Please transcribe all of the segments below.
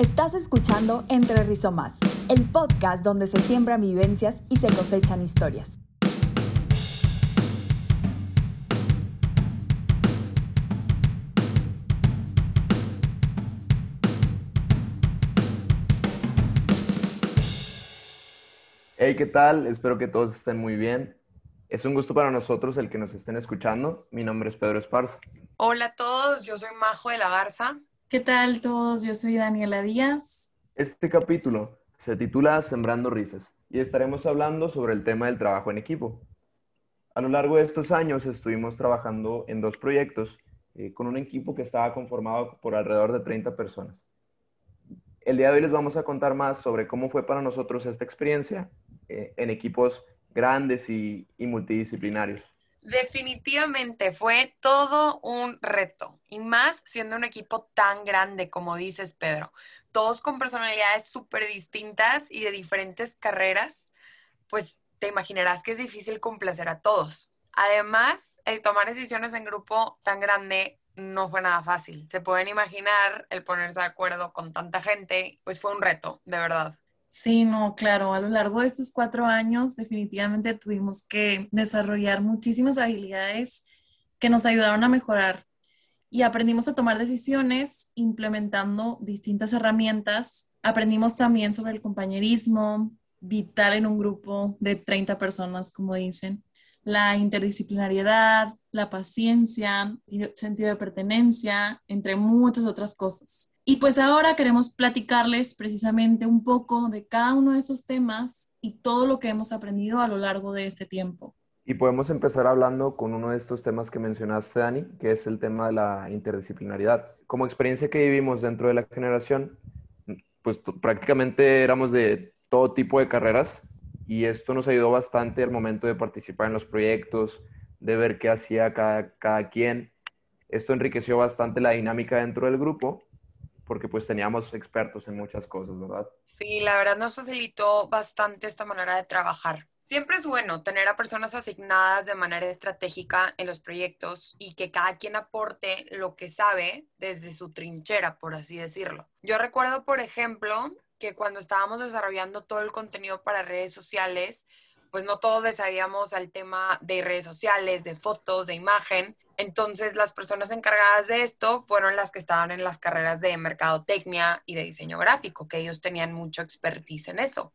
Estás escuchando Entre Rizomas, el podcast donde se siembran vivencias y se cosechan historias. Hey, ¿qué tal? Espero que todos estén muy bien. Es un gusto para nosotros el que nos estén escuchando. Mi nombre es Pedro Esparza. Hola a todos, yo soy Majo de la Garza. ¿Qué tal todos? Yo soy Daniela Díaz. Este capítulo se titula Sembrando Risas y estaremos hablando sobre el tema del trabajo en equipo. A lo largo de estos años estuvimos trabajando en dos proyectos eh, con un equipo que estaba conformado por alrededor de 30 personas. El día de hoy les vamos a contar más sobre cómo fue para nosotros esta experiencia eh, en equipos grandes y multidisciplinarios. Definitivamente fue todo un reto y más siendo un equipo tan grande como dices, Pedro. Todos con personalidades súper distintas y de diferentes carreras, pues te imaginarás que es difícil complacer a todos. Además, el tomar decisiones en grupo tan grande no fue nada fácil. Se pueden imaginar el ponerse de acuerdo con tanta gente, pues fue un reto, de verdad. Sí, no, claro, a lo largo de estos cuatro años definitivamente tuvimos que desarrollar muchísimas habilidades que nos ayudaron a mejorar y aprendimos a tomar decisiones implementando distintas herramientas. Aprendimos también sobre el compañerismo vital en un grupo de 30 personas, como dicen, la interdisciplinariedad, la paciencia, sentido de pertenencia, entre muchas otras cosas. Y pues ahora queremos platicarles precisamente un poco de cada uno de estos temas y todo lo que hemos aprendido a lo largo de este tiempo. Y podemos empezar hablando con uno de estos temas que mencionaste, Dani, que es el tema de la interdisciplinaridad. Como experiencia que vivimos dentro de la generación, pues prácticamente éramos de todo tipo de carreras y esto nos ayudó bastante al momento de participar en los proyectos, de ver qué hacía cada, cada quien. Esto enriqueció bastante la dinámica dentro del grupo porque pues teníamos expertos en muchas cosas, ¿verdad? Sí, la verdad nos facilitó bastante esta manera de trabajar. Siempre es bueno tener a personas asignadas de manera estratégica en los proyectos y que cada quien aporte lo que sabe desde su trinchera, por así decirlo. Yo recuerdo, por ejemplo, que cuando estábamos desarrollando todo el contenido para redes sociales, pues no todos le sabíamos al tema de redes sociales, de fotos, de imagen. Entonces, las personas encargadas de esto fueron las que estaban en las carreras de mercadotecnia y de diseño gráfico, que ellos tenían mucho expertise en eso.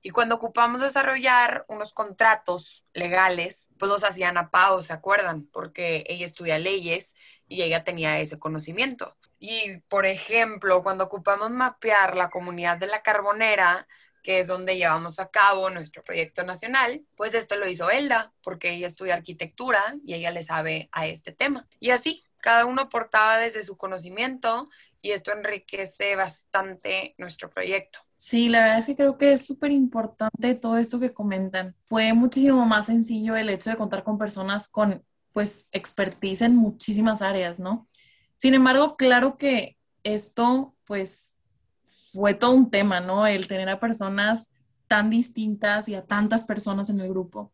Y cuando ocupamos desarrollar unos contratos legales, pues los hacían a Pau, ¿se acuerdan? Porque ella estudia leyes y ella tenía ese conocimiento. Y, por ejemplo, cuando ocupamos mapear la comunidad de la carbonera, que es donde llevamos a cabo nuestro proyecto nacional, pues esto lo hizo Elda, porque ella estudia arquitectura y ella le sabe a este tema. Y así, cada uno aportaba desde su conocimiento y esto enriquece bastante nuestro proyecto. Sí, la verdad es que creo que es súper importante todo esto que comentan. Fue muchísimo más sencillo el hecho de contar con personas con, pues, expertise en muchísimas áreas, ¿no? Sin embargo, claro que esto, pues, fue todo un tema, ¿no? El tener a personas tan distintas y a tantas personas en el grupo.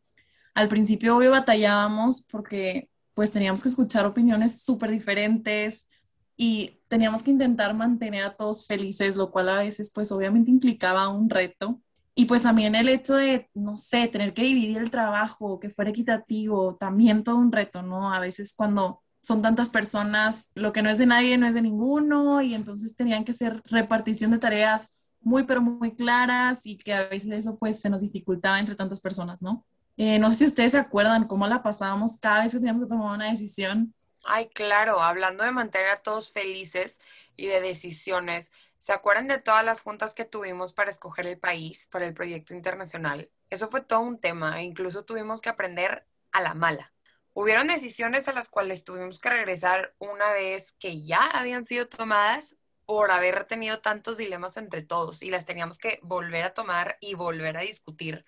Al principio, obvio, batallábamos porque pues teníamos que escuchar opiniones súper diferentes y teníamos que intentar mantener a todos felices, lo cual a veces pues obviamente implicaba un reto. Y pues también el hecho de, no sé, tener que dividir el trabajo, que fuera equitativo, también todo un reto, ¿no? A veces cuando son tantas personas, lo que no es de nadie no es de ninguno y entonces tenían que ser repartición de tareas muy pero muy claras y que a veces eso pues se nos dificultaba entre tantas personas, ¿no? Eh, no sé si ustedes se acuerdan cómo la pasábamos cada vez que teníamos que tomar una decisión. Ay, claro, hablando de mantener a todos felices y de decisiones, ¿se acuerdan de todas las juntas que tuvimos para escoger el país para el proyecto internacional? Eso fue todo un tema e incluso tuvimos que aprender a la mala. Hubieron decisiones a las cuales tuvimos que regresar una vez que ya habían sido tomadas por haber tenido tantos dilemas entre todos y las teníamos que volver a tomar y volver a discutir.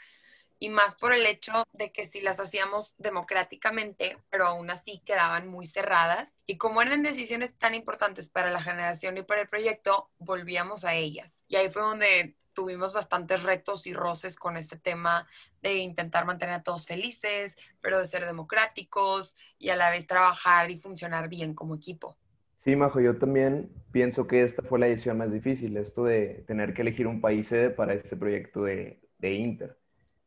Y más por el hecho de que si las hacíamos democráticamente, pero aún así quedaban muy cerradas. Y como eran decisiones tan importantes para la generación y para el proyecto, volvíamos a ellas. Y ahí fue donde tuvimos bastantes retos y roces con este tema de intentar mantener a todos felices, pero de ser democráticos y a la vez trabajar y funcionar bien como equipo. Sí, Majo, yo también pienso que esta fue la edición más difícil, esto de tener que elegir un país sede para este proyecto de, de Inter.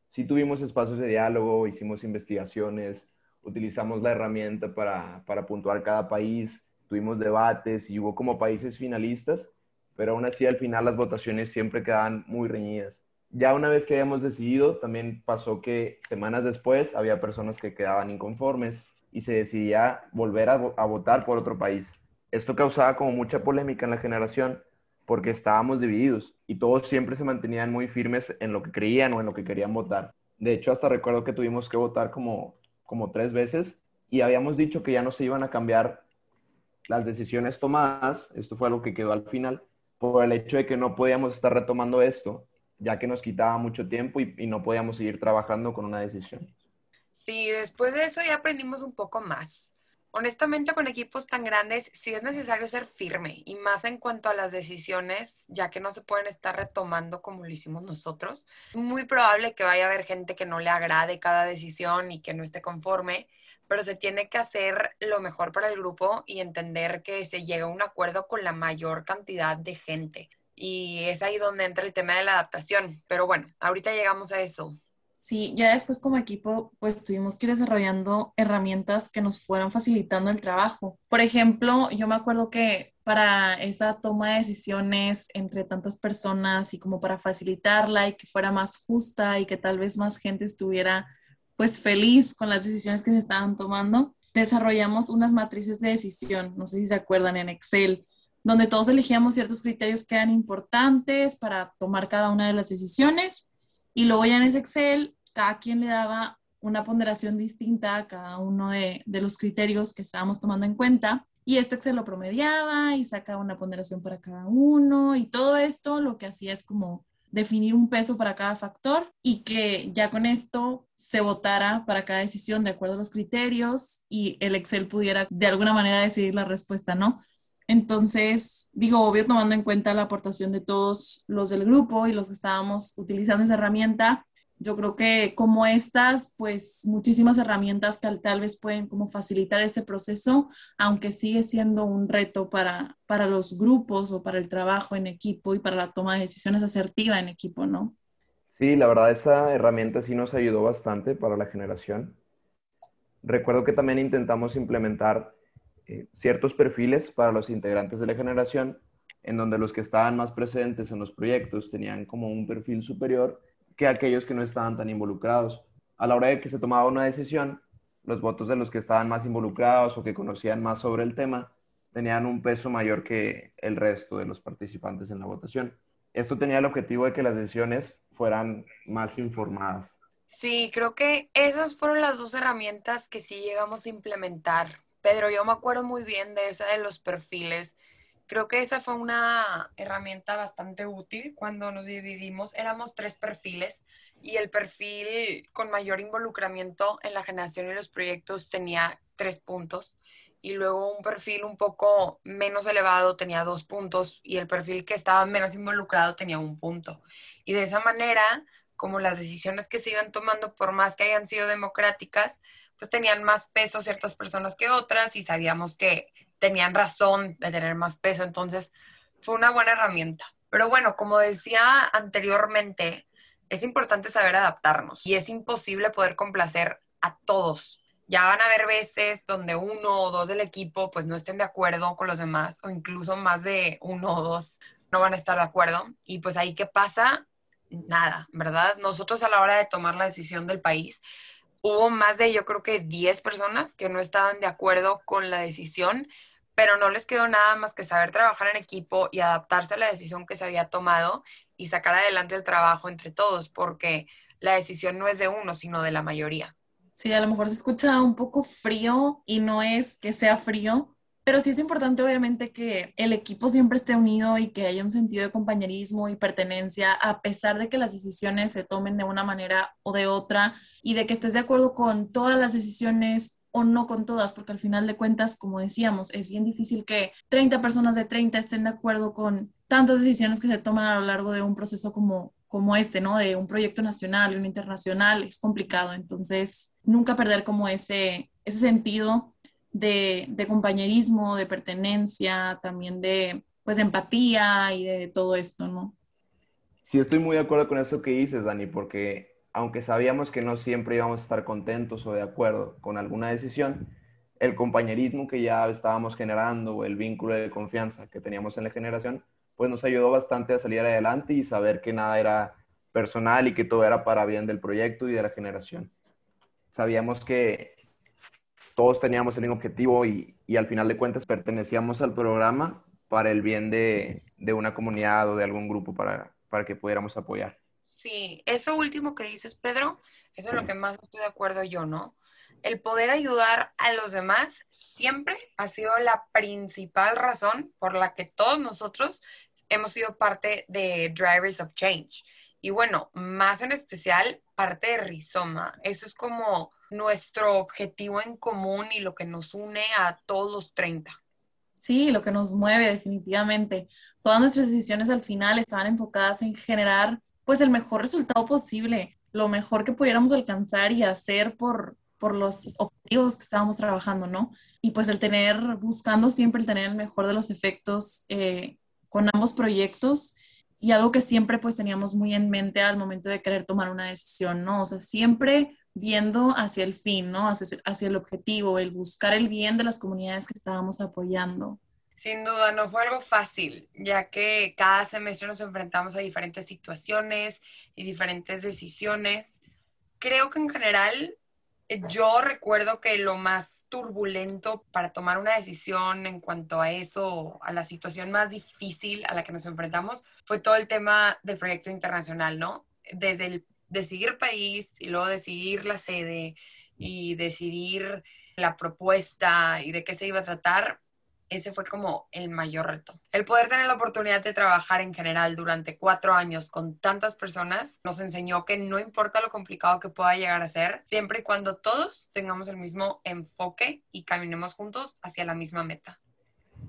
Sí tuvimos espacios de diálogo, hicimos investigaciones, utilizamos la herramienta para, para puntuar cada país, tuvimos debates y hubo como países finalistas, pero aún así al final las votaciones siempre quedaban muy reñidas. Ya una vez que habíamos decidido, también pasó que semanas después había personas que quedaban inconformes y se decidía volver a, a votar por otro país. Esto causaba como mucha polémica en la generación porque estábamos divididos y todos siempre se mantenían muy firmes en lo que creían o en lo que querían votar. De hecho, hasta recuerdo que tuvimos que votar como, como tres veces y habíamos dicho que ya no se iban a cambiar las decisiones tomadas, esto fue algo que quedó al final, por el hecho de que no podíamos estar retomando esto, ya que nos quitaba mucho tiempo y, no podíamos seguir trabajando con una decisión. Sí, después de eso ya aprendimos un poco más. Honestamente, con equipos tan grandes, sí es necesario ser firme y más en cuanto a las decisiones, ya que no se pueden estar retomando como lo hicimos nosotros. Es muy probable que vaya a haber gente que no le agrade cada decisión y que no esté conforme, pero se tiene que hacer lo mejor para el grupo y entender que se llega a un acuerdo con la mayor cantidad de gente. Y es ahí donde entra el tema de la adaptación. Pero bueno, ahorita llegamos a eso. Sí, ya después como equipo, pues tuvimos que ir desarrollando herramientas que nos fueran facilitando el trabajo. Por ejemplo, yo me acuerdo que para esa toma de decisiones entre tantas personas y como para facilitarla y que fuera más justa y que tal vez más gente estuviera pues feliz con las decisiones que se estaban tomando, desarrollamos unas matrices de decisión, no sé si se acuerdan, en Excel, donde todos elegíamos ciertos criterios que eran importantes para tomar cada una de las decisiones y luego ya en ese Excel, cada quien le daba una ponderación distinta a cada uno de, los criterios que estábamos tomando en cuenta. Y esto Excel lo promediaba y sacaba una ponderación para cada uno. Y todo esto lo que hacía es como definir un peso para cada factor y que ya con esto se votara para cada decisión de acuerdo a los criterios y el Excel pudiera de alguna manera decidir la respuesta, ¿no? Entonces, digo, obvio, tomando en cuenta la aportación de todos los del grupo y los que estábamos utilizando esa herramienta, yo creo que como estas, pues muchísimas herramientas que tal vez pueden como facilitar este proceso, aunque sigue siendo un reto para, para los grupos o para el trabajo en equipo y para la toma de decisiones asertiva en equipo, ¿no? Sí, la verdad esa herramienta sí nos ayudó bastante para la generación. Recuerdo que también intentamos implementar eh, ciertos perfiles para los integrantes de la generación, en donde los que estaban más presentes en los proyectos tenían como un perfil superior que aquellos que no estaban tan involucrados. A la hora de que se tomaba una decisión, los votos de los que estaban más involucrados o que conocían más sobre el tema tenían un peso mayor que el resto de los participantes en la votación. Esto tenía el objetivo de que las decisiones fueran más informadas. Sí, creo que esas fueron las dos herramientas que sí llegamos a implementar Pedro, yo me acuerdo muy bien de esa de los perfiles. Creo que esa fue una herramienta bastante útil cuando nos dividimos. Éramos tres perfiles y el perfil con mayor involucramiento en la generación y los proyectos tenía tres puntos y luego un perfil un poco menos elevado tenía dos puntos y el perfil que estaba menos involucrado tenía un punto. Y de esa manera, como las decisiones que se iban tomando, por más que hayan sido democráticas, pues tenían más peso ciertas personas que otras y sabíamos que tenían razón de tener más peso, entonces fue una buena herramienta. Pero bueno, como decía anteriormente, es importante saber adaptarnos y es imposible poder complacer a todos. Ya van a haber veces donde uno o dos del equipo pues no estén de acuerdo con los demás o incluso más de uno o dos no van a estar de acuerdo y pues ahí qué pasa, nada, ¿verdad? Nosotros a la hora de tomar la decisión del país hubo más de, yo creo que 10 personas que no estaban de acuerdo con la decisión, pero no les quedó nada más que saber trabajar en equipo y adaptarse a la decisión que se había tomado y sacar adelante el trabajo entre todos, porque la decisión no es de uno, sino de la mayoría. Sí, a lo mejor se escucha un poco frío y no es que sea frío, pero sí es importante, obviamente, que el equipo siempre esté unido y que haya un sentido de compañerismo y pertenencia, a pesar de que las decisiones se tomen de una manera o de otra y de que estés de acuerdo con todas las decisiones o no con todas, porque al final de cuentas, como decíamos, es bien difícil que 30 personas de 30 estén de acuerdo con tantas decisiones que se toman a lo largo de un proceso como, como este, ¿no? De un proyecto nacional y un internacional, es complicado. Entonces, nunca perder como ese, ese sentido de, compañerismo, de pertenencia, también de pues empatía y de todo esto, ¿no? Sí, estoy muy de acuerdo con eso que dices, Dani, porque aunque sabíamos que no siempre íbamos a estar contentos o de acuerdo con alguna decisión, el compañerismo que ya estábamos generando o el vínculo de confianza que teníamos en la generación, pues nos ayudó bastante a salir adelante y saber que nada era personal y que todo era para bien del proyecto y de la generación. Sabíamos que todos teníamos el mismo objetivo y, y al final de cuentas pertenecíamos al programa para el bien de, de una comunidad o de algún grupo para, para que pudiéramos apoyar. Sí, eso último que dices, Pedro, eso es lo que más estoy de acuerdo yo, ¿no? El poder ayudar a los demás siempre ha sido la principal razón por la que todos nosotros hemos sido parte de Drivers of Change. Y bueno, más en especial parte de Rizoma. Eso es como nuestro objetivo en común y lo que nos une a todos los 30. Sí, lo que nos mueve definitivamente. Todas nuestras decisiones al final estaban enfocadas en generar pues el mejor resultado posible, lo mejor que pudiéramos alcanzar y hacer por, por los objetivos que estábamos trabajando, ¿no? Y pues el tener, buscando siempre el tener el mejor de los efectos eh, con ambos proyectos y algo que siempre pues teníamos muy en mente al momento de querer tomar una decisión, ¿no? O sea, siempre viendo hacia el fin, ¿no? Hacia, el objetivo, el buscar el bien de las comunidades que estábamos apoyando. Sin duda, no fue algo fácil, ya que cada semestre nos enfrentamos a diferentes situaciones y diferentes decisiones. Creo que en general eh, yo recuerdo que lo más turbulento para tomar una decisión en cuanto a eso, a la situación más difícil a la que nos enfrentamos, fue todo el tema del proyecto internacional, ¿no? Desde el decidir país y luego decidir la sede y decidir la propuesta y de qué se iba a tratar, ese fue como el mayor reto. El poder tener la oportunidad de trabajar en general durante cuatro años con tantas personas nos enseñó que no importa lo complicado que pueda llegar a ser, siempre y cuando todos tengamos el mismo enfoque y caminemos juntos hacia la misma meta.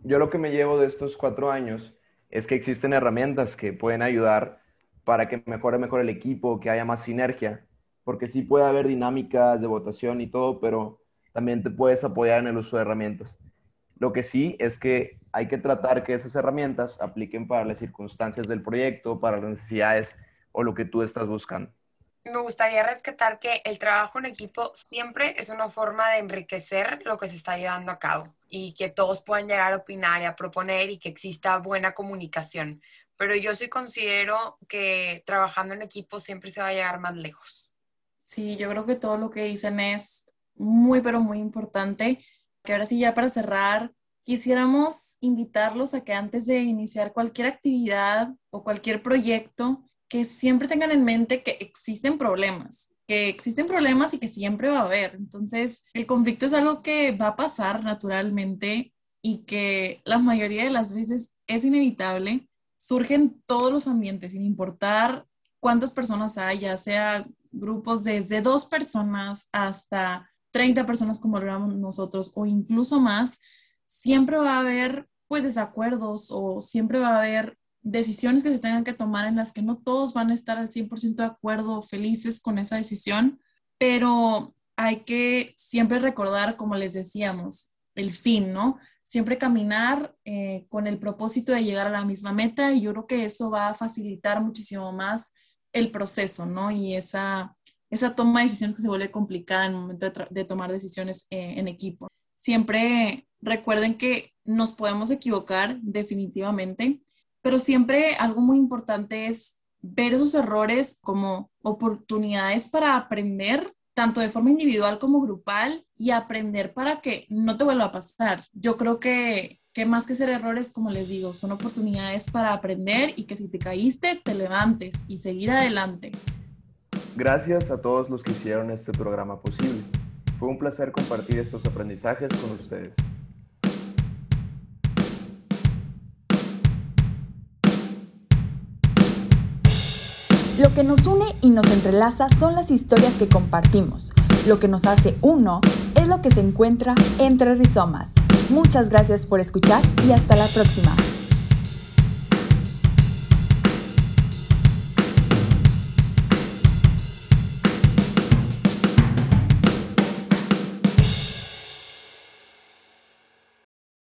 Yo lo que me llevo de estos cuatro años es que existen herramientas que pueden ayudar para que mejore mejor el equipo, que haya más sinergia, porque sí puede haber dinámicas de votación y todo, pero también te puedes apoyar en el uso de herramientas. Lo que sí es que hay que tratar que esas herramientas apliquen para las circunstancias del proyecto, para las necesidades o lo que tú estás buscando. Me gustaría rescatar que el trabajo en equipo siempre es una forma de enriquecer lo que se está llevando a cabo y que todos puedan llegar a opinar y a proponer y que exista buena comunicación pero yo sí considero que trabajando en equipo siempre se va a llegar más lejos. Sí, yo creo que todo lo que dicen es muy, pero muy importante. Que ahora sí, ya para cerrar, quisiéramos invitarlos a que antes de iniciar cualquier actividad o cualquier proyecto, que siempre tengan en mente que existen problemas, que existen problemas y que siempre va a haber. Entonces, el conflicto es algo que va a pasar naturalmente y que la mayoría de las veces es inevitable surgen todos los ambientes, sin importar cuántas personas hay, ya sea grupos desde dos personas hasta 30 personas como lo nosotros o incluso más, siempre va a haber pues desacuerdos o siempre va a haber decisiones que se tengan que tomar en las que no todos van a estar al 100% de acuerdo felices con esa decisión, pero hay que siempre recordar, como les decíamos, el fin, ¿no? Siempre caminar eh, con el propósito de llegar a la misma meta y yo creo que eso va a facilitar muchísimo más el proceso, ¿no? Y esa, esa toma de decisiones que se vuelve complicada en el momento de, tomar decisiones eh, en equipo. Siempre recuerden que nos podemos equivocar definitivamente, pero siempre algo muy importante es ver esos errores como oportunidades para aprender tanto de forma individual como grupal y aprender para que no te vuelva a pasar. Yo creo que, que más que ser errores, como les digo, son oportunidades para aprender y que si te caíste, te levantes y seguir adelante. Gracias a todos los que hicieron este programa posible. Fue un placer compartir estos aprendizajes con ustedes. Lo que nos une y nos entrelaza son las historias que compartimos. Lo que nos hace uno es lo que se encuentra entre rizomas. Muchas gracias por escuchar y hasta la próxima.